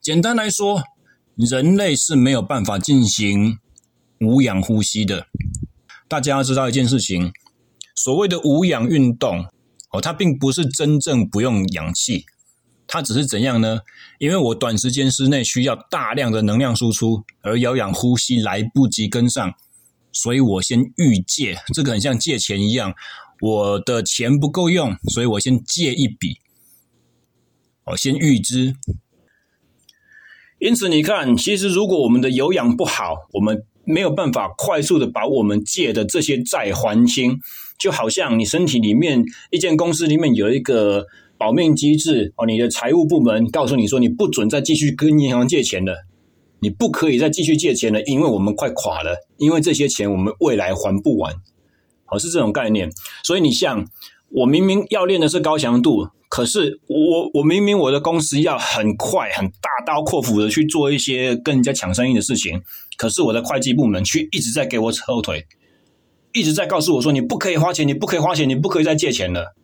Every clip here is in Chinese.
简单来说，人类是没有办法进行无氧呼吸的。大家要知道一件事情，所谓的无氧运动哦，它并不是真正不用氧气，它只是怎样呢？因为我短时间之内需要大量的能量输出，而有氧呼吸来不及跟上，所以我先预借，这个很像借钱一样，我的钱不够用，所以我先借一笔，我先预支。因此，你看，其实如果我们的有氧不好，我们没有办法快速的把我们借的这些债还清，就好像你身体里面一间公司里面有一个保命机制哦，你的财务部门告诉你说，你不准再继续跟银行借钱了，你不可以再继续借钱了，因为我们快垮了，因为这些钱我们未来还不完，哦，是这种概念。所以你像我明明要练的是高强度。可是我我明明我的公司要很快很大刀阔斧的去做一些跟人家抢生意的事情，可是我的会计部门却一直在给我扯后腿，一直在告诉我说，你不可以花钱，你不可以花钱，你不可以再借钱了。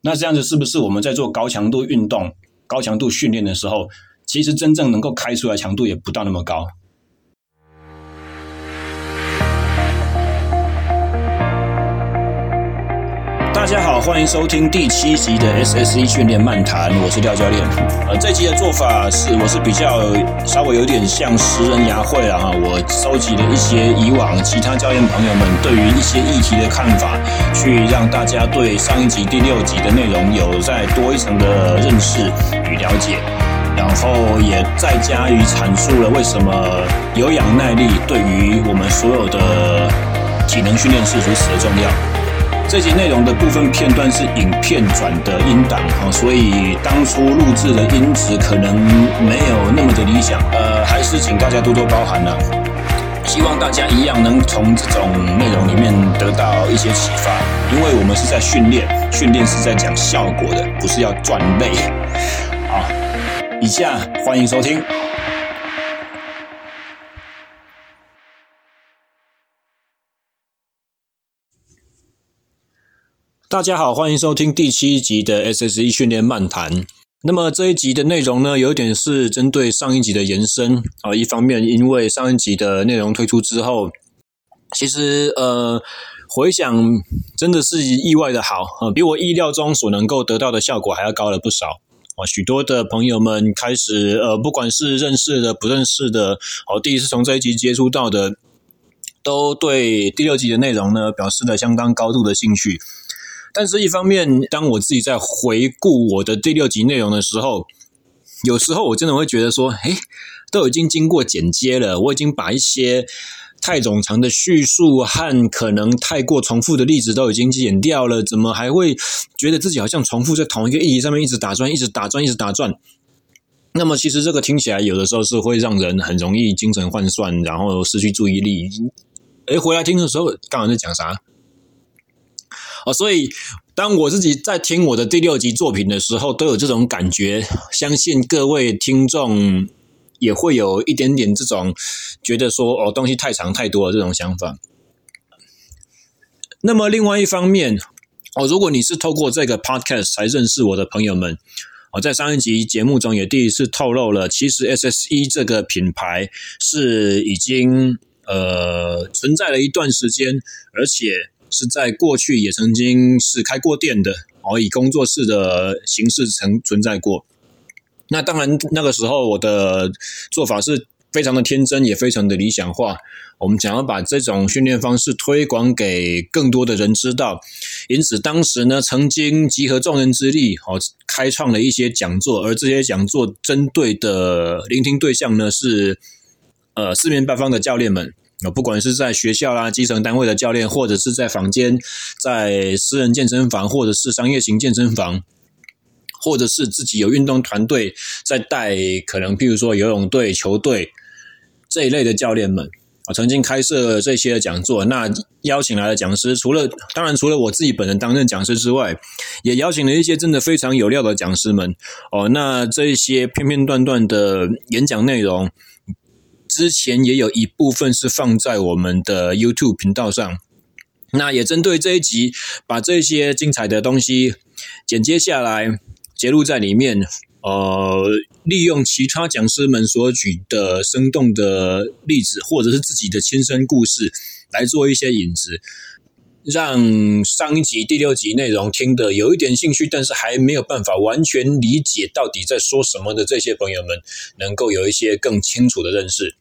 那这样子是不是我们在做高强度运动、高强度训练的时候，其实真正能够开出来强度也不到那么高？大家好，欢迎收听第七集的 SSE 训练漫谈，我是廖教练。呃，这集的做法是，我是比较稍微有点像食人牙慧了哈。我收集了一些以往其他教练朋友们对于一些议题的看法，去让大家对上一集第六集的内容有再多一层的认识与了解，然后也再加以阐述了为什么有氧耐力对于我们所有的体能训练是如此的重要。这集内容的部分片段是影片转的音档哈，所以当初录制的音质可能没有那么的理想，呃，还是请大家多多包涵了。希望大家一样能从这种内容里面得到一些启发，因为我们是在训练，训练是在讲效果的，不是要赚累。好，以下欢迎收听。大家好，欢迎收听第七集的 SSE 训练漫谈。那么这一集的内容呢，有点是针对上一集的延伸啊。一方面，因为上一集的内容推出之后，其实呃回想真的是意外的好啊，比我意料中所能够得到的效果还要高了不少啊。许多的朋友们开始呃，不管是认识的、不认识的，哦，第一次从这一集接触到的，都对第六集的内容呢表示了相当高度的兴趣。但是，一方面，当我自己在回顾我的第六集内容的时候，有时候我真的会觉得说，诶，都已经经过剪接了，我已经把一些太冗长的叙述和可能太过重复的例子都已经剪掉了，怎么还会觉得自己好像重复在同一个议题上面一直打转、一直打转、一直打转？那么，其实这个听起来有的时候是会让人很容易精神涣散，然后失去注意力。诶，回来听的时候，刚刚在讲啥？哦，所以当我自己在听我的第六集作品的时候，都有这种感觉。相信各位听众也会有一点点这种觉得说，哦，东西太长太多了这种想法。那么另外一方面，哦，如果你是透过这个 podcast 才认识我的朋友们，我在上一集节目中也第一次透露了，其实 SSE 这个品牌是已经呃存在了一段时间，而且。是在过去也曾经是开过店的哦，以工作室的形式曾存在过。那当然，那个时候我的做法是非常的天真，也非常的理想化。我们想要把这种训练方式推广给更多的人知道，因此当时呢，曾经集合众人之力哦，开创了一些讲座，而这些讲座针对的聆听对象呢是呃四面八方的教练们。不管是在学校啦、基层单位的教练，或者是在房间、在私人健身房，或者是商业型健身房，或者是自己有运动团队在带，可能譬如说游泳队、球队这一类的教练们，啊，曾经开设这些讲座。那邀请来的讲师，除了当然除了我自己本人担任讲师之外，也邀请了一些真的非常有料的讲师们。哦，那这一些片片段段的演讲内容。之前也有一部分是放在我们的 YouTube 频道上，那也针对这一集，把这些精彩的东西剪接下来，截录在里面，呃，利用其他讲师们所举的生动的例子，或者是自己的亲身故事来做一些引子，让上一集第六集内容听得有一点兴趣，但是还没有办法完全理解到底在说什么的这些朋友们，能够有一些更清楚的认识。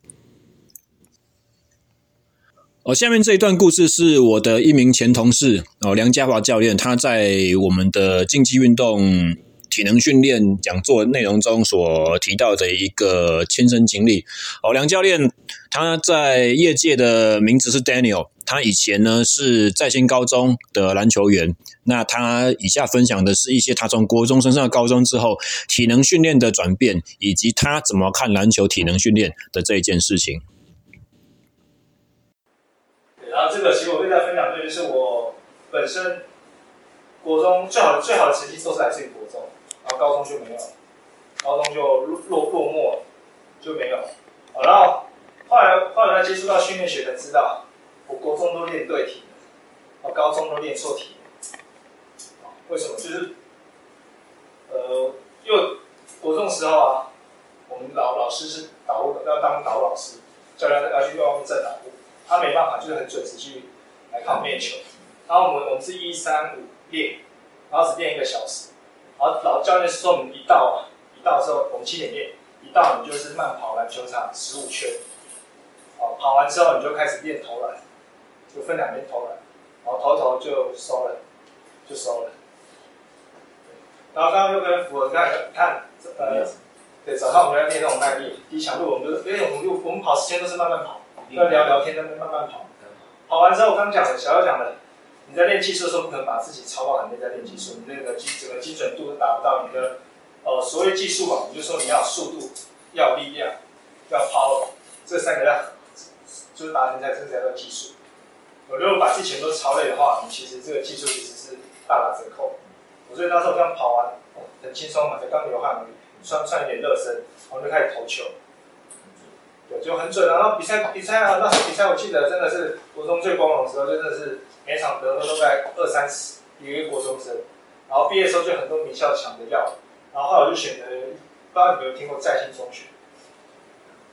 哦，下面这一段故事是我的一名前同事哦，梁家华教练，他在我们的竞技运动体能训练讲座内容中所提到的一个亲身经历。哦，梁教练他在业界的名字是 Daniel，他以前呢是在新高中的篮球员。那他以下分享的是一些他从国中升上高中之后体能训练的转变，以及他怎么看篮球体能训练的这一件事情。然后这个其实我跟大家分享，就是我本身国中最好的最好的成绩都是来自于国中，然后高中就没有，高中就落落落寞就没有。然后后来后来接触到训练学才知道，我国中都练对题，我高中都练错题。为什么？就是呃，因为国中时候啊，我们老老师是导护的，要当导老师，教练要去外面站导。他没办法，就是很准时去来看我练球。然后我们我们是一三五练，然后只练一个小时。然后老教练说我们一到一到的时候，我们七点练，一到你就是慢跑篮球场十五圈。哦，跑完之后你就开始练投篮，就分两边投篮，然后投投就收了，就收了。然后刚刚又跟福看看呃，对，早上我们要练那种耐力、低强度，我们就因为我们就我们跑时间都是慢慢跑。要聊聊天，那边慢慢跑。跑完之后，我刚讲的，小姚讲的，你在练技术的时候，不可能把自己操到很累在练技术，你那个基整个精准度都达不到你的，呃，所谓技术嘛，你就说你要速度，要力量，要 power，这三个要，就是达成才真正叫技术。我如果把自己全都操累的话，你其实这个技术其实是大打折扣。我所以那时候刚跑完，很轻松嘛，才刚流汗而已，算算一点热身，然后就开始投球。就很准，然后比赛比赛啊，那时候比赛我记得真的是国中最光荣的时候，真的是每场得分都在二三十，一个国中生。然后毕业的时候就很多名校抢着要，然后后来我就选择，不知道你有没有听过在新中学？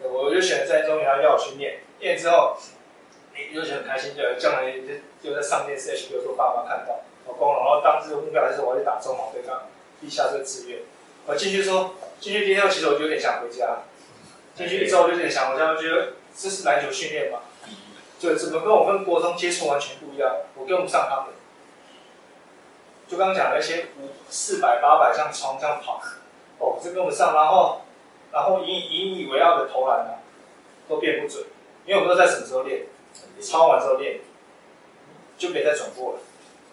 对，我就选择在中学，然后要我去念，念之后，你就很开心，就将来就就在上电视 HBO 说爸妈看到，好光荣。然后当时的目标还是我要去打中华队，刚立下这个志愿。我进去说，进去第一天其实我就有点想回家。进去之后就有点想，我就觉得这是篮球训练嘛，就怎么跟我跟国中接触完全不一样，我跟不上他们。就刚刚讲那些五四百八百这样冲这样跑，哦，这跟不上。然后，然后引引以为傲的投篮啊，都变不准，因为我们都在什么时候练？操完之后练，就没再转过了。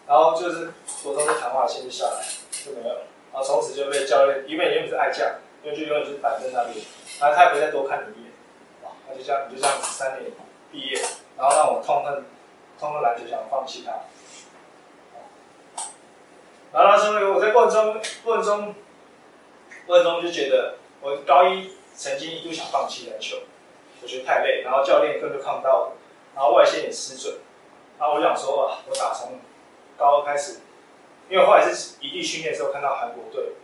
然后就是国中的谈话线就下来，就没有了。然后从此就被教练，因为你又不是爱将，因为就永远就是板在那边。然后他也不会再多看你一眼，他就这样，你就这样子三年毕业，然后让我痛恨，痛恨篮球，想放弃他。然后那时候我在过程中，过程中，过程中就觉得，我高一曾经一度想放弃篮球，我觉得太累，然后教练根本就看不到我，然后外线也失准，然后我就想说啊，我打从高二开始，因为后来是异地训练的时候看到韩国队。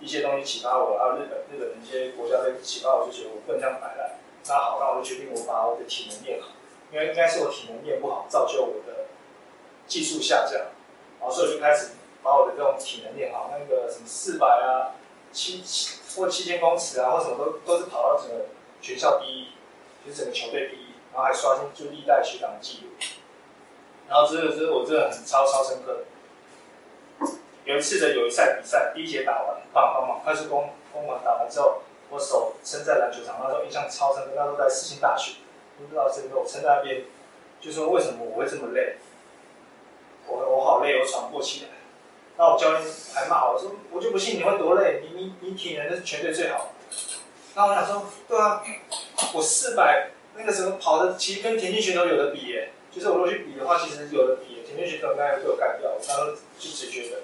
一些东西启发我，还有日本日本的一些国家队启发我，就觉得我不能这样摆烂。那好，那我就决定我把我的体能练好，因为应该是我体能练不好，造就我的技术下降。然后所以我就开始把我的这种体能练好，那个什么四百啊、七七或七千公尺啊，或什么都都是跑到整个学校第一，就是整个球队第一，然后还刷新就历代学长的记录。然后这个是我真的很超超深刻的。有一次的友谊赛比赛，第一节打完，棒棒棒，快速攻攻完打完之后，我手撑在篮球场，那时候印象超深刻。那时候在四新大学，不知道谁给我撑在那边，就说为什么我会这么累？我我好累，我喘不过气来。那我教练还骂我说，我就不信你会多累，你你你体能是全队最好。那我想说，对啊，我四百那个时候跑的，其实跟田径选手有的比耶。就是我如果去比的话，其实有的比，田径选手应该会被我干掉。我那时候就只觉得。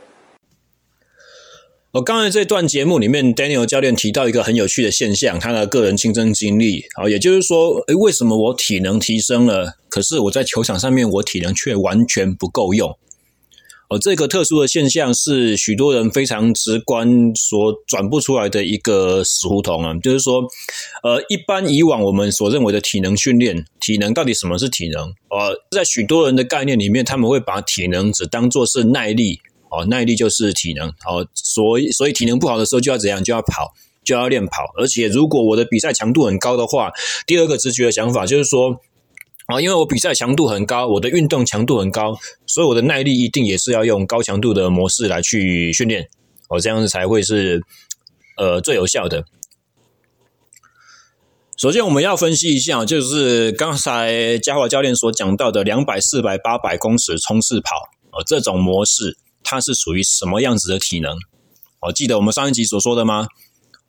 我刚才这段节目里面，Daniel 教练提到一个很有趣的现象，他的个人亲身经历。好，也就是说，诶，为什么我体能提升了，可是我在球场上面我体能却完全不够用？哦，这个特殊的现象是许多人非常直观所转不出来的一个死胡同啊，就是说，呃，一般以往我们所认为的体能训练，体能到底什么是体能？呃，在许多人的概念里面，他们会把体能只当做是耐力，哦，耐力就是体能，哦，所以所以体能不好的时候就要怎样？就要跑，就要练跑，而且如果我的比赛强度很高的话，第二个直觉的想法就是说。啊，因为我比赛强度很高，我的运动强度很高，所以我的耐力一定也是要用高强度的模式来去训练，哦，这样子才会是呃最有效的。首先，我们要分析一下，就是刚才嘉华教练所讲到的两百、四百、八百公尺冲刺跑，哦，这种模式它是属于什么样子的体能？哦，记得我们上一集所说的吗？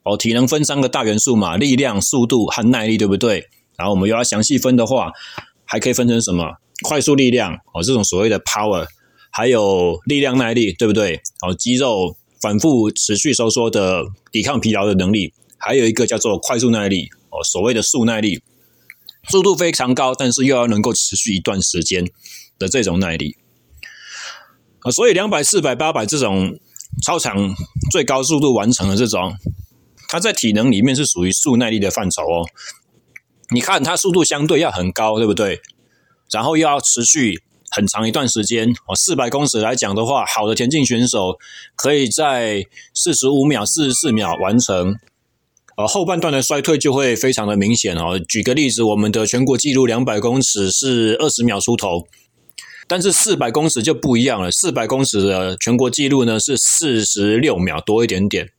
哦，体能分三个大元素嘛，力量、速度和耐力，对不对？然后我们又要详细分的话，还可以分成什么？快速力量哦，这种所谓的 power，还有力量耐力，对不对？哦，肌肉反复持续收缩的抵抗疲劳的能力，还有一个叫做快速耐力哦，所谓的速耐力，速度非常高，但是又要能够持续一段时间的这种耐力啊。所以两百、四百、八百这种超长最高速度完成的这种，它在体能里面是属于速耐力的范畴哦。你看，它速度相对要很高，对不对？然后又要持续很长一段时间哦。四百公尺来讲的话，好的田径选手可以在四十五秒、四十四秒完成，呃，后半段的衰退就会非常的明显哦。举个例子，我们的全国纪录两百公尺是二十秒出头，但是四百公尺就不一样了。四百公尺的全国纪录呢是四十六秒多一点点，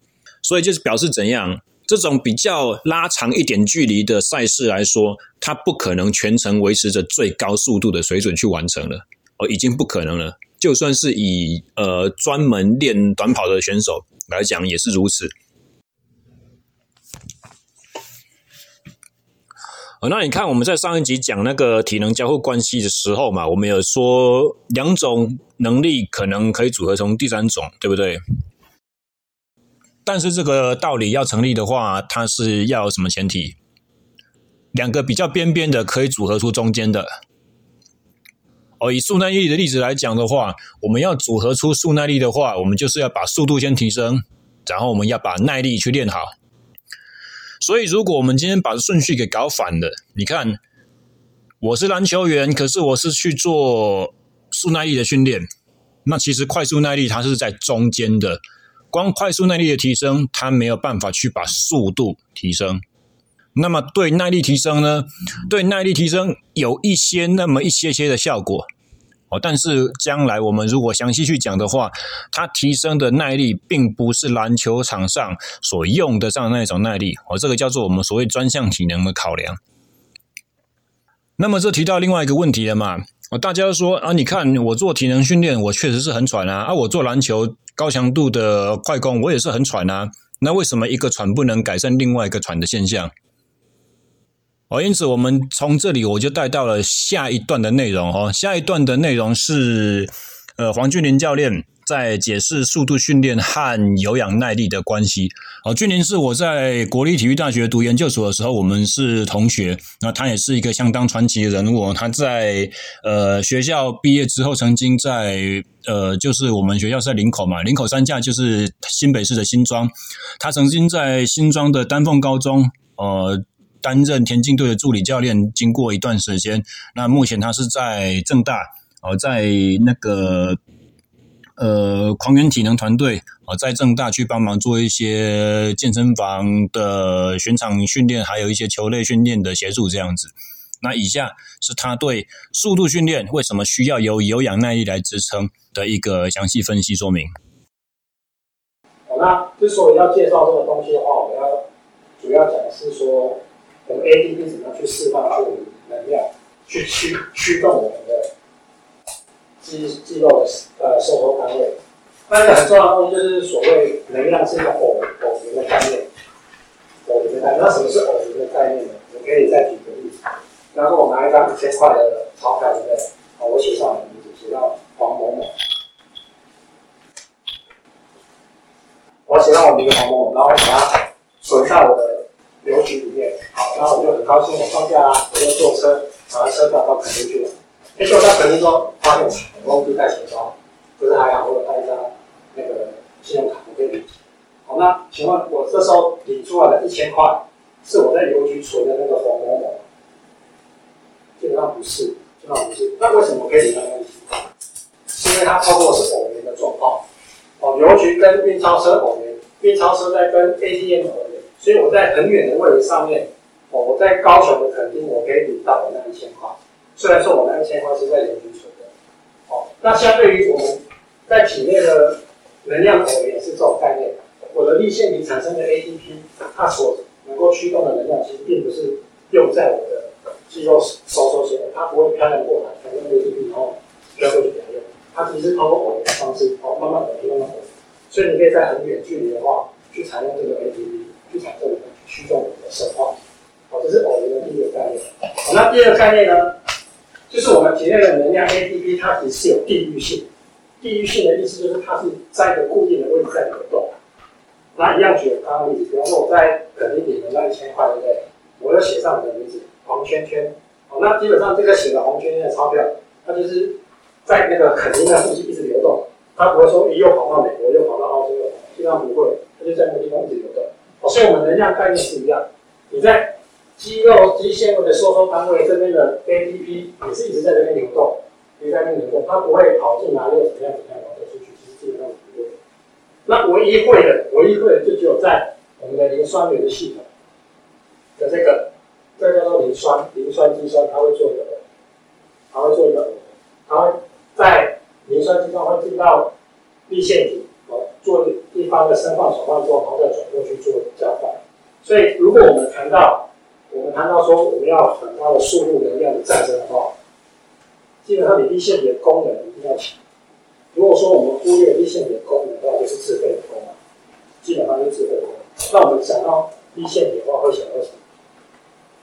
所以就是表示怎样？这种比较拉长一点距离的赛事来说，它不可能全程维持着最高速度的水准去完成了，哦，已经不可能了。就算是以呃专门练短跑的选手来讲，也是如此。哦，那你看我们在上一集讲那个体能交互关系的时候嘛，我们有说两种能力可能可以组合成第三种，对不对？但是这个道理要成立的话，它是要有什么前提？两个比较边边的可以组合出中间的。哦，以速耐力的例子来讲的话，我们要组合出速耐力的话，我们就是要把速度先提升，然后我们要把耐力去练好。所以，如果我们今天把顺序给搞反了，你看，我是篮球员，可是我是去做速耐力的训练，那其实快速耐力它是在中间的。光快速耐力的提升，它没有办法去把速度提升。那么对耐力提升呢？对耐力提升有一些那么一些些的效果但是将来我们如果详细去讲的话，它提升的耐力并不是篮球场上所用得上的那种耐力哦。这个叫做我们所谓专项体能的考量。那么这提到另外一个问题了嘛？哦，大家都说啊，你看我做体能训练，我确实是很喘啊。啊，我做篮球。高强度的快攻，我也是很喘啊。那为什么一个喘不能改善另外一个喘的现象？哦，因此我们从这里我就带到了下一段的内容哦。下一段的内容是，呃，黄俊林教练。在解释速度训练和有氧耐力的关系。哦，俊林是我在国立体育大学读研究所的时候，我们是同学。那他也是一个相当传奇的人物。他在呃学校毕业之后，曾经在呃就是我们学校在林口嘛，林口三甲就是新北市的新庄。他曾经在新庄的丹凤高中呃担任田径队的助理教练，经过一段时间。那目前他是在正大哦，在那个。呃，狂猿体能团队啊，在正大去帮忙做一些健身房的巡场训练，还有一些球类训练的协助这样子。那以下是他对速度训练为什么需要有有氧耐力来支撑的一个详细分析说明。好，那之所以要介绍这个东西的话，我要主要讲的是说，我们 ADP 怎么样去释放这个能量，去驱驱动我们的。肌肌肉的呃收缩单位，那一个很重要的东西就是所谓能量是一个偶偶元的概念，偶元的概念。那什么是偶元的概念呢？我可以再举个例子，比方说我拿一张五千块的钞票，对不对？好，我写上我的名字，写到黄某某。我写上我名字黄某某，然后把它存在我的邮局里面。好，然后我就很高兴，我放假啦，我就坐车拿车票到垦丁去了。结果在垦丁中发现。公司带钱包，可是还好我有带一张那个信用卡，我可以领。好，那请问我这时候领出来的一千块，是我在邮局存的那个黄某某？基本上不是，基本上不是。那为什么可以领到那一千块？是因为它操作是偶然的状况。哦，邮局跟运钞车偶然，运钞车在跟 ATM 偶然，所以我在很远的位置上面，哦，我在高雄的垦丁，我可以领到我那一千块。虽然说我那一千块是在邮局存的，哦，那相对于我们在体内的能量偶然是这种概念。我的粒线体产生的 ATP，它所能够驱动的能量，其实并不是用在我的肌肉收缩线，它不会飘亮过来，产生 ATP 然后飘过去给它用。它只是通过偶然的方式，哦，慢慢的、慢慢的。所以你可以在很远距离的话，去采用这个 ATP 去产生驱动我们的生化。好，这是偶然的第一个概念。好，那第二个概念呢，就是我们体内的能量 ATP，它其实是有地域性。地域性的意思就是它是在一个固定的位置在流动。那一样举刚刚例子，比方说我在垦丁领的那一千块，对不对？我要写上我的名字，黄圈圈。好，那基本上这个写的红圈圈的钞票，它就是在那个垦丁的附近一直流动，它不会说又跑到美国，又跑到澳洲，基本上不会，它就在那个地方一直流动。所以我们能量概念是一样，你在肌肉、肌纤维的收缩单位这边的 ATP 也是一直在这边流动，一直在那边流动，它不会跑进来又怎么样怎么样跑出去，其实基本上。那唯一会的，唯一会的就只有在我们的磷酸酶的系统的这个，这个叫做磷酸磷酸肌酸，它会做一个，它会做一个，它会在磷酸肌酸会进到粒线体，做地方的生化转换之后，然后再转过去做交换。所以，如果我们谈到我们谈到说我们要很高的速度能量的战争的话，基本上你粒线体的功能一定要强。如果说我们忽略粒线体的功能的话，就是自费的功能，基本上就是自费的功。那我们想到粒线体的话，会想到什么？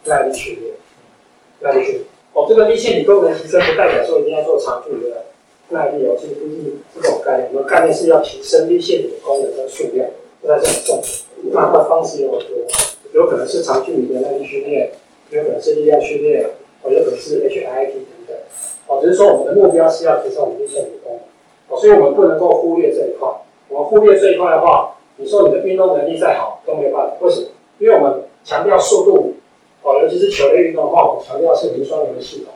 耐力训练，耐力训练。哦，这个粒线体功能提升不代表说一定要做长距离的耐力哦，其实不是这种概念。我们概念是要提升粒线的功能跟数量，不在这种重。那它方式有很多，有可能是长距离的耐力训练，有可能是力量训练，或有可能是 HIIT 等等。哦，只是说我们的目标是要提升我们粒线体功能。所以我们不能够忽略这一块。我们忽略这一块的话，你说你的运动能力再好都没办法。为什么？因为我们强调速度，哦，尤其是球类运动的话，我们强调是磷酸酶的系统。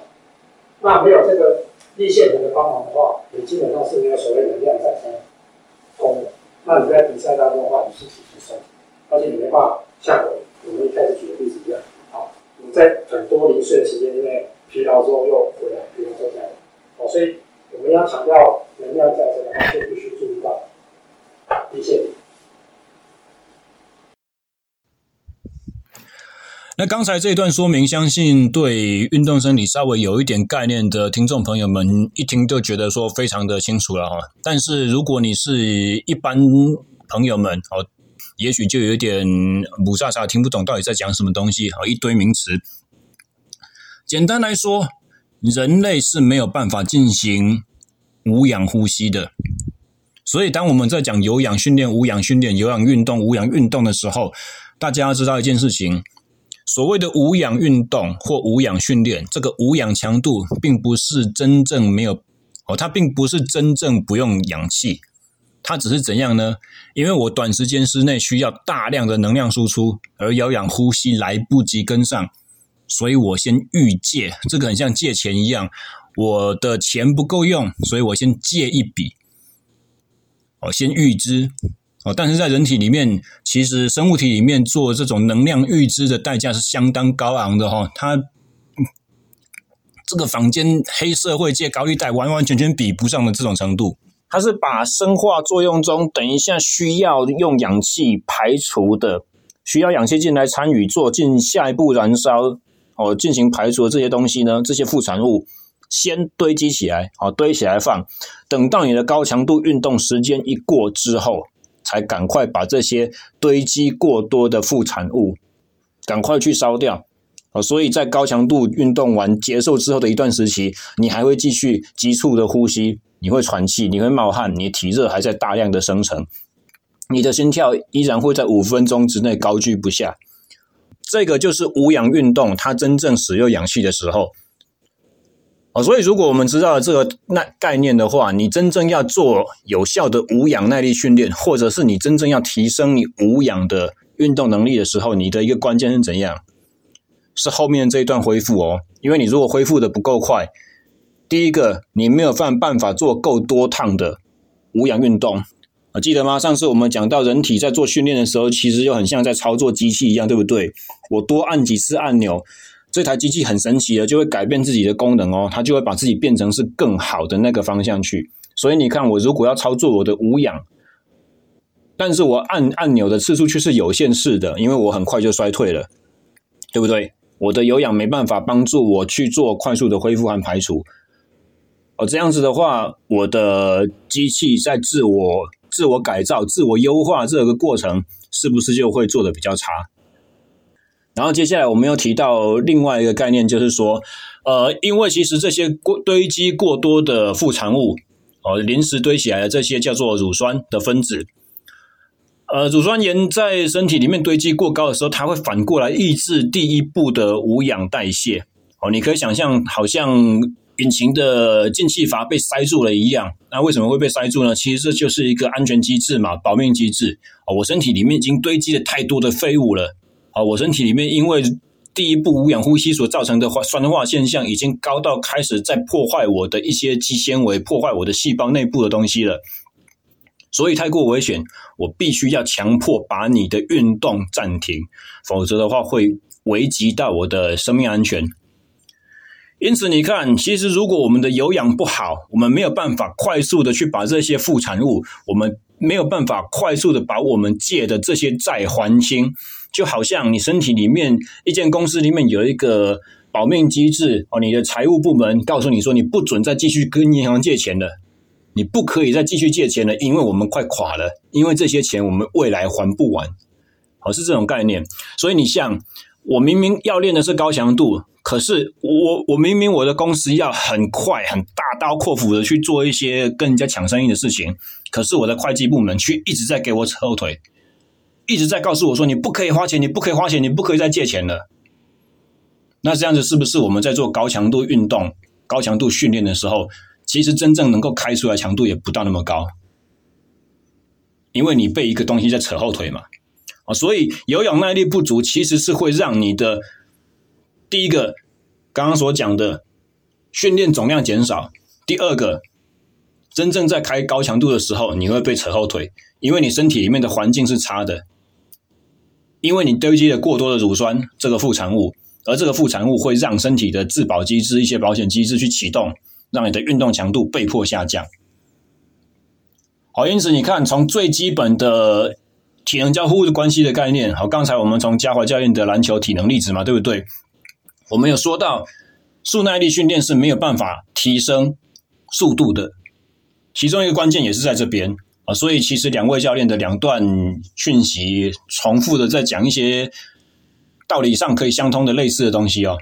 那没有这个立线体的帮忙的话，你基本上是没有所谓能量产生功能。那你在比赛当中的话，你是体积酸，而且你没办法像我我们一开始举的例子一样，好，你在很多零碎的时间因为疲劳之后又回来，疲劳再来，哦，所以。我们要强调能量战争的话，就必须注意到立线。那刚才这一段说明，相信对运动生理稍微有一点概念的听众朋友们，一听就觉得说非常的清楚了哈。但是如果你是一般朋友们哦，也许就有点雾煞煞，听不懂到底在讲什么东西，好一堆名词。简单来说。人类是没有办法进行无氧呼吸的，所以当我们在讲有氧训练、无氧训练、有氧运动、无氧运动的时候，大家要知道一件事情：所谓的无氧运动或无氧训练，这个无氧强度并不是真正没有哦，它并不是真正不用氧气，它只是怎样呢？因为我短时间之内需要大量的能量输出，而有氧呼吸来不及跟上。所以我先预借，这个很像借钱一样，我的钱不够用，所以我先借一笔，哦，先预支，哦，但是在人体里面，其实生物体里面做这种能量预支的代价是相当高昂的哈、哦，它这个坊间黑社会借高利贷完完全全比不上的这种程度，它是把生化作用中等一下需要用氧气排除的，需要氧气进来参与做进下一步燃烧。哦，进行排除的这些东西呢，这些副产物先堆积起来，好，堆起来放，等到你的高强度运动时间一过之后，才赶快把这些堆积过多的副产物赶快去烧掉。哦，所以在高强度运动完结束之后的一段时期，你还会继续急促的呼吸，你会喘气，你会冒汗，你体热还在大量的生成，你的心跳依然会在五分钟之内高居不下。这个就是无氧运动，它真正使用氧气的时候，哦，所以如果我们知道了这个那概念的话，你真正要做有效的无氧耐力训练，或者是你真正要提升你无氧的运动能力的时候，你的一个关键是怎样？是后面这一段恢复哦，因为你如果恢复的不够快，第一个你没有办办法做够多趟的无氧运动啊，记得吗？上次我们讲到人体在做训练的时候，其实就很像在操作机器一样，对不对？我多按几次按钮。这台机器很神奇的，就会改变自己的功能哦，它就会把自己变成是更好的那个方向去。所以你看，我如果要操作我的无氧，但是我按按钮的次数却是有限式的，因为我很快就衰退了，对不对？我的有氧没办法帮助我去做快速的恢复和排除。哦，这样子的话，我的机器在自我自我改造、自我优化这个过程，是不是就会做的比较差？然后接下来我们又提到另外一个概念，就是说，呃，因为其实这些过堆积过多的副产物，哦，临时堆起来的这些叫做乳酸的分子，呃，乳酸盐在身体里面堆积过高的时候，它会反过来抑制第一步的无氧代谢。哦，你可以想象，好像引擎的进气阀被塞住了一样。那为什么会被塞住呢？其实这就是一个安全机制嘛，保命机制。哦，我身体里面已经堆积了太多的废物了。啊，我身体里面因为第一步无氧呼吸所造成的酸化现象，已经高到开始在破坏我的一些肌纤维，破坏我的细胞内部的东西了，所以太过危险，我必须要强迫把你的运动暂停，否则的话会危及到我的生命安全。因此，你看，其实如果我们的有氧不好，我们没有办法快速的去把这些副产物，我们没有办法快速的把我们借的这些债还清。就好像你身体里面一间公司里面有一个保命机制哦，你的财务部门告诉你说，你不准再继续跟银行借钱了，你不可以再继续借钱了，因为我们快垮了，因为这些钱我们未来还不完，哦，是这种概念。所以你像我明明要练的是高强度，可是我我明明我的公司要很快很大刀阔斧的去做一些跟人家抢生意的事情，可是我的会计部门却一直在给我扯后腿。一直在告诉我说：“你不可以花钱，你不可以花钱，你不可以再借钱了。”那这样子是不是我们在做高强度运动、高强度训练的时候，其实真正能够开出来强度也不到那么高？因为你被一个东西在扯后腿嘛。啊，所以有氧耐力不足其实是会让你的第一个刚刚所讲的训练总量减少，第二个真正在开高强度的时候，你会被扯后腿，因为你身体里面的环境是差的。因为你堆积了过多的乳酸这个副产物，而这个副产物会让身体的自保机制、一些保险机制去启动，让你的运动强度被迫下降。好，因此你看，从最基本的体能交互的关系的概念，好，刚才我们从嘉华教练的篮球体能例子嘛，对不对？我们有说到，速耐力训练是没有办法提升速度的，其中一个关键也是在这边。啊，所以其实两位教练的两段讯息重复的在讲一些道理上可以相通的类似的东西哦。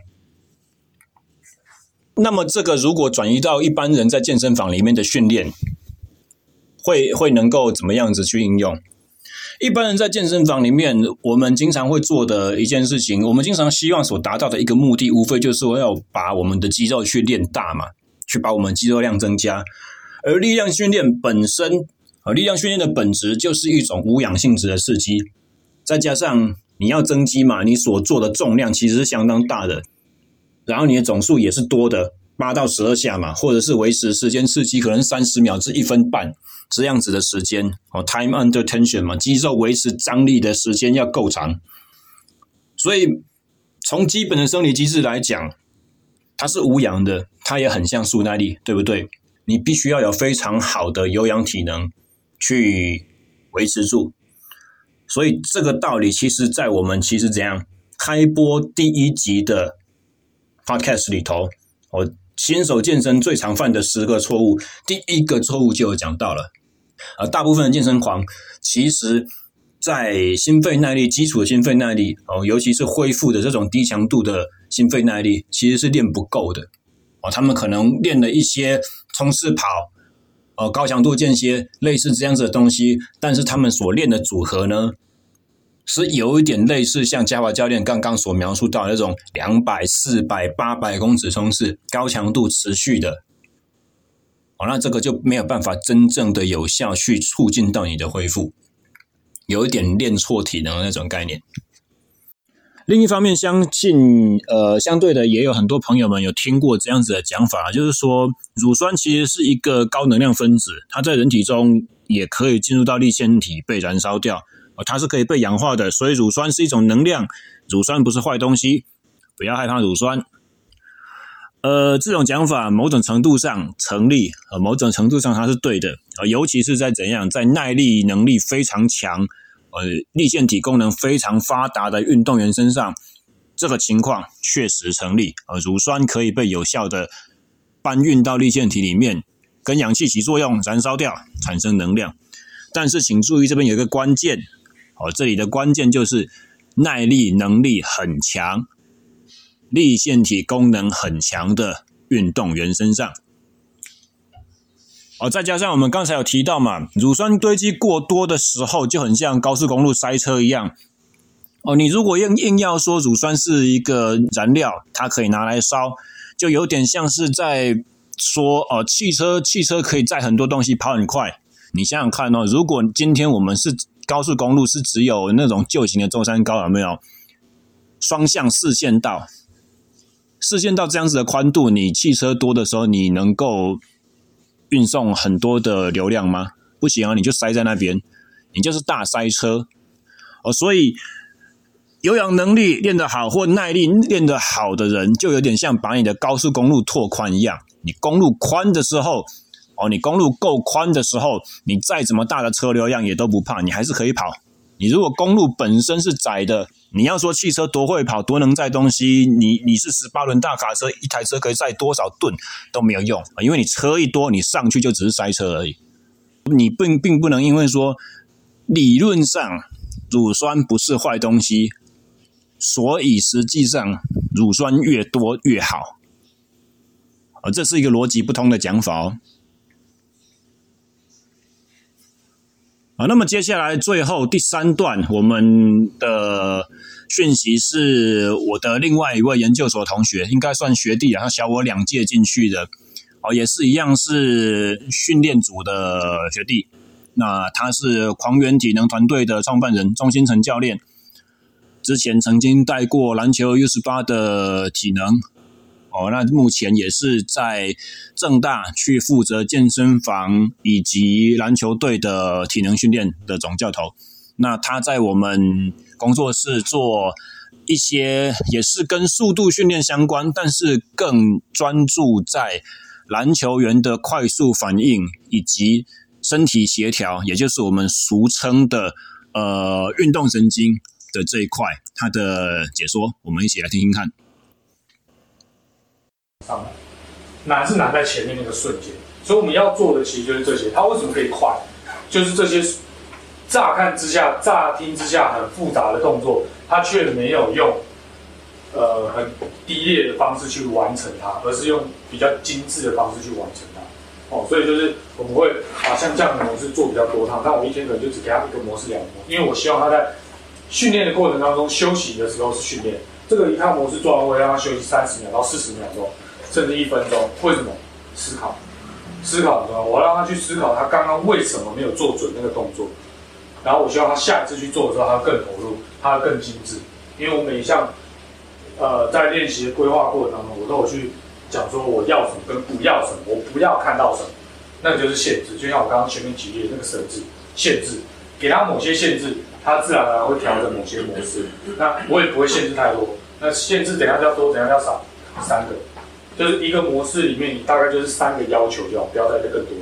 那么这个如果转移到一般人在健身房里面的训练，会会能够怎么样子去应用？一般人在健身房里面，我们经常会做的一件事情，我们经常希望所达到的一个目的，无非就是说要把我们的肌肉去练大嘛，去把我们肌肉量增加，而力量训练本身。而力量训练的本质就是一种无氧性质的刺激，再加上你要增肌嘛，你所做的重量其实是相当大的，然后你的总数也是多的，八到十二下嘛，或者是维持时间刺激可能三十秒至一分半这样子的时间哦，time under tension 嘛，肌肉维持张力的时间要够长，所以从基本的生理机制来讲，它是无氧的，它也很像速耐力，对不对？你必须要有非常好的有氧体能。去维持住，所以这个道理其实，在我们其实怎样开播第一集的 podcast 里头，我新手健身最常犯的十个错误，第一个错误就有讲到了。啊，大部分的健身狂其实，在心肺耐力基础的心肺耐力哦，尤其是恢复的这种低强度的心肺耐力，其实是练不够的。哦，他们可能练了一些冲刺跑。呃，高强度间歇类似这样子的东西，但是他们所练的组合呢，是有一点类似像嘉华教练刚刚所描述到那种两百、四百、八百公尺冲刺，高强度持续的，哦，那这个就没有办法真正的有效去促进到你的恢复，有一点练错体能的那种概念。另一方面，相信呃，相对的也有很多朋友们有听过这样子的讲法，就是说乳酸其实是一个高能量分子，它在人体中也可以进入到粒线体被燃烧掉。它是可以被氧化的，所以乳酸是一种能量，乳酸不是坏东西，不要害怕乳酸。呃，这种讲法某种程度上成立，呃，某种程度上它是对的，呃，尤其是在怎样，在耐力能力非常强，呃，粒线体功能非常发达的运动员身上，这个情况确实成立。呃，乳酸可以被有效的搬运到粒线体里面，跟氧气起作用，燃烧掉，产生能量。但是请注意，这边有一个关键。哦，这里的关键就是耐力能力很强、粒线体功能很强的运动员身上。哦，再加上我们刚才有提到嘛，乳酸堆积过多的时候，就很像高速公路塞车一样。哦，你如果硬硬要说乳酸是一个燃料，它可以拿来烧，就有点像是在说哦，汽车汽车可以载很多东西，跑很快。你想想看哦，如果今天我们是高速公路是只有那种旧型的中山高，有没有双向四线道？四线道这样子的宽度，你汽车多的时候，你能够运送很多的流量吗？不行啊，你就塞在那边，你就是大塞车哦。所以有氧能力练得好或耐力练得好的人，就有点像把你的高速公路拓宽一样。你公路宽的时候。哦，你公路够宽的时候，你再怎么大的车流量也都不怕，你还是可以跑。你如果公路本身是窄的，你要说汽车多会跑，多能载东西，你你是十八轮大卡车，一台车可以载多少吨都没有用，因为你车一多，你上去就只是塞车而已。你并并不能因为说理论上乳酸不是坏东西，所以实际上乳酸越多越好。而这是一个逻辑不通的讲法哦。啊，那么接下来最后第三段，我们的讯息是我的另外一位研究所同学，应该算学弟啊，他小我两届进去的，哦，也是一样是训练组的学弟。那他是狂猿体能团队的创办人钟新成教练，之前曾经带过篮球 U 十八的体能。哦，那目前也是在正大去负责健身房以及篮球队的体能训练的总教头。那他在我们工作室做一些也是跟速度训练相关，但是更专注在篮球员的快速反应以及身体协调，也就是我们俗称的呃运动神经的这一块，他的解说，我们一起来听听看。上来，难是难在前面那个瞬间，所以我们要做的其实就是这些。它为什么可以快？就是这些乍看之下、乍听之下很复杂的动作，它却没有用呃很低劣的方式去完成它，而是用比较精致的方式去完成它。哦，所以就是我们会把像这样的模式做比较多趟，但我一天可能就只给他一个模式、两个模，因为我希望他在训练的过程当中休息的时候是训练。这个一套模式做完，我会让他休息三十秒到四十秒钟。甚至一分钟，为什么？思考，思考很重要。我让他去思考，他刚刚为什么没有做准那个动作。然后我希望他下一次去做的时候，他更投入，他更精致。因为我每一项，呃，在练习规划过程当中，我都有去讲说我要什么跟不要什么，我不要看到什么，那就是限制。就像我刚刚前面举例的那个绳子，限制，给他某些限制，他自然而然会调整某些模式。那我也不会限制太多。那限制怎样叫多，怎样叫少？三个。就是一个模式里面，你大概就是三个要求就好，不要再更多。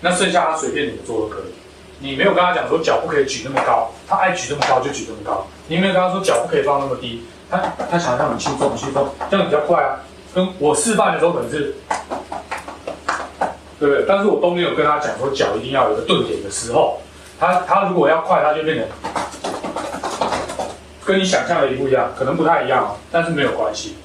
那剩下他随便怎么做都可以。你没有跟他讲说脚不可以举那么高，他爱举这么高就举这么高。你没有跟他说脚不可以放那么低，他他想让你轻松轻松，这样比较快啊。跟我示范的时候可能是，对不对？但是我都没有跟他讲说脚一定要有个顿点的时候，他他如果要快，他就变成跟你想象的一不一样，可能不太一样，但是没有关系。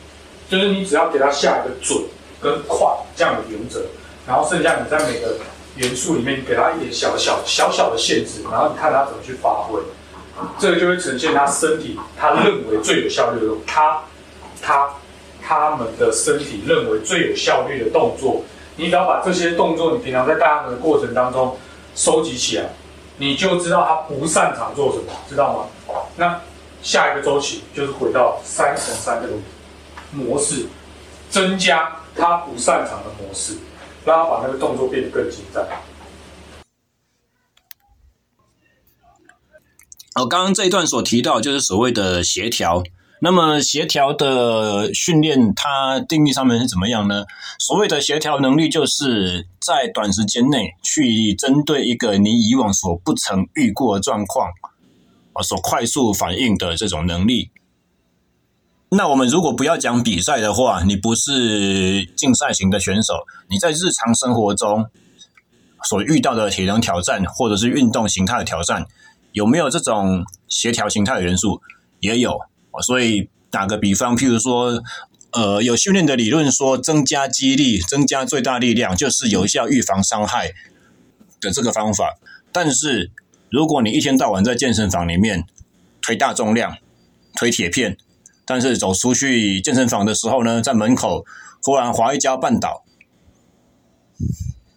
就是你只要给他下一个准跟快这样的原则，然后剩下你在每个元素里面给他一点小小小小的限制，然后你看他怎么去发挥。这个就会呈现他身体他认为最有效率的，他他他们的身体认为最有效率的动作。你只要把这些动作，你平常在带他们的过程当中收集起来，你就知道他不擅长做什么，知道吗？那下一个周期就是回到三乘三这个模式，增加他不擅长的模式，让他把那个动作变得更精湛。我刚刚这一段所提到，就是所谓的协调。那么协调的训练，它定义上面是怎么样呢？所谓的协调能力，就是在短时间内去针对一个你以往所不曾遇过的状况，啊，所快速反应的这种能力。那我们如果不要讲比赛的话，你不是竞赛型的选手，你在日常生活中所遇到的体能挑战，或者是运动形态的挑战，有没有这种协调形态的元素？也有。所以打个比方，譬如说，呃，有训练的理论说，增加肌力、增加最大力量，就是有效预防伤害的这个方法。但是，如果你一天到晚在健身房里面推大重量、推铁片，但是走出去健身房的时候呢，在门口忽然滑一跤绊倒，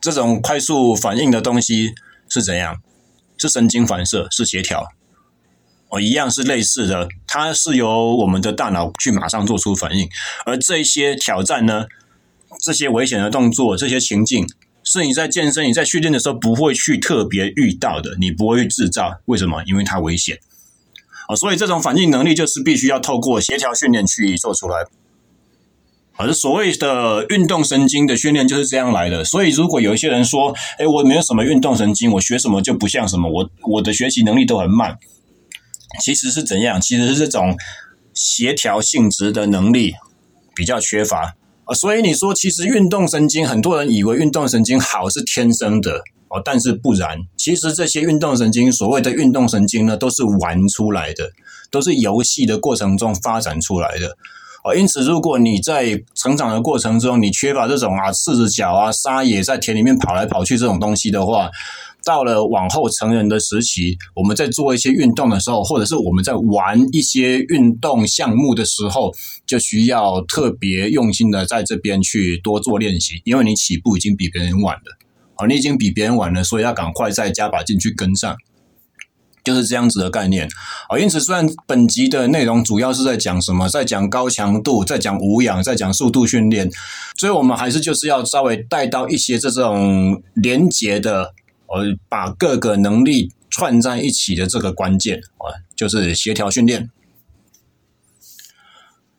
这种快速反应的东西是怎样？是神经反射，是协调。哦，一样是类似的，它是由我们的大脑去马上做出反应，而这一些挑战呢，这些危险的动作，这些情境，是你在健身、你在训练的时候不会去特别遇到的，你不会去制造，为什么？因为它危险。哦，所以这种反应能力就是必须要透过协调训练去做出来。而所谓的运动神经的训练就是这样来的。所以，如果有一些人说，哎，我没有什么运动神经，我学什么就不像什么，我我的学习能力都很慢。其实是怎样？其实是这种协调性质的能力比较缺乏啊，所以你说，其实运动神经，很多人以为运动神经好是天生的哦，但是不然。其实这些运动神经，所谓的运动神经呢，都是玩出来的，都是游戏的过程中发展出来的哦。因此，如果你在成长的过程中，你缺乏这种啊，赤着脚啊，撒野在田里面跑来跑去这种东西的话，到了往后成人的时期，我们在做一些运动的时候，或者是我们在玩一些运动项目的时候，就需要特别用心的在这边去多做练习，因为你起步已经比别人晚了，哦，你已经比别人晚了，所以要赶快再加把劲去跟上，就是这样子的概念。哦，因此虽然本集的内容主要是在讲什么，在讲高强度，在讲无氧，在讲速度训练，所以我们还是就是要稍微带到一些这种连结的。我把各个能力串在一起的这个关键啊，就是协调训练。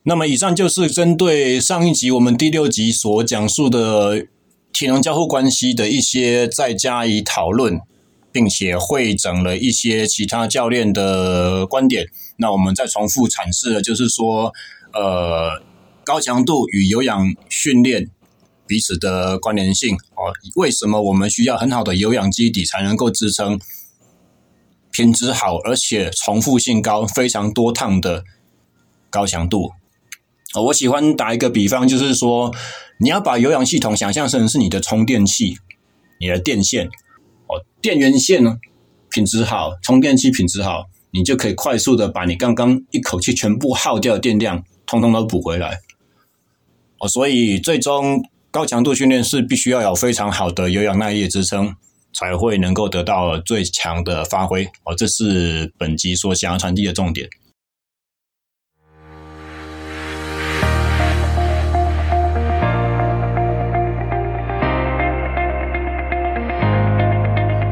那么，以上就是针对上一集我们第六集所讲述的体能交互关系的一些再加以讨论，并且汇整了一些其他教练的观点。那我们再重复阐释的就是说，呃，高强度与有氧训练。彼此的关联性哦，为什么我们需要很好的有氧基底才能够支撑品质好而且重复性高、非常多趟的高强度？哦，我喜欢打一个比方，就是说你要把有氧系统想象成是你的充电器、你的电线哦，电源线呢品质好，充电器品质好，你就可以快速的把你刚刚一口气全部耗掉的电量，通通都补回来哦，所以最终。高强度训练是必须要有非常好的有氧耐力支撑，才会能够得到最强的发挥。哦，这是本集所想要传递的重点。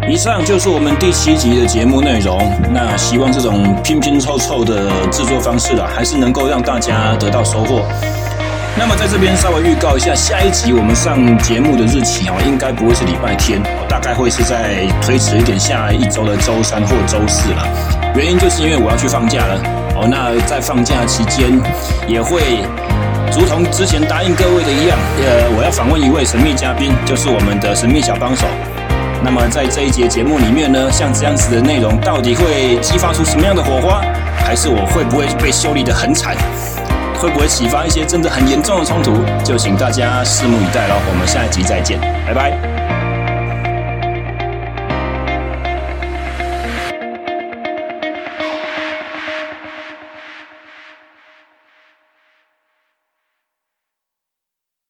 以上就是我们第七集的节目内容。那希望这种拼拼凑凑的制作方式啊，还是能够让大家得到收获。那么在这边稍微预告一下，下一集我们上节目的日期哦，应该不会是礼拜天，大概会是在推迟一点，下一周的周三或周四了。原因就是因为我要去放假了哦。那在放假期间，也会如同之前答应各位的一样，呃，我要访问一位神秘嘉宾，就是我们的神秘小帮手。那么在这一节节目里面呢，像这样子的内容，到底会激发出什么样的火花，还是我会不会被修理得很惨？会不会启发一些真的很严重的冲突？就请大家拭目以待喽！我们下一集再见，拜拜。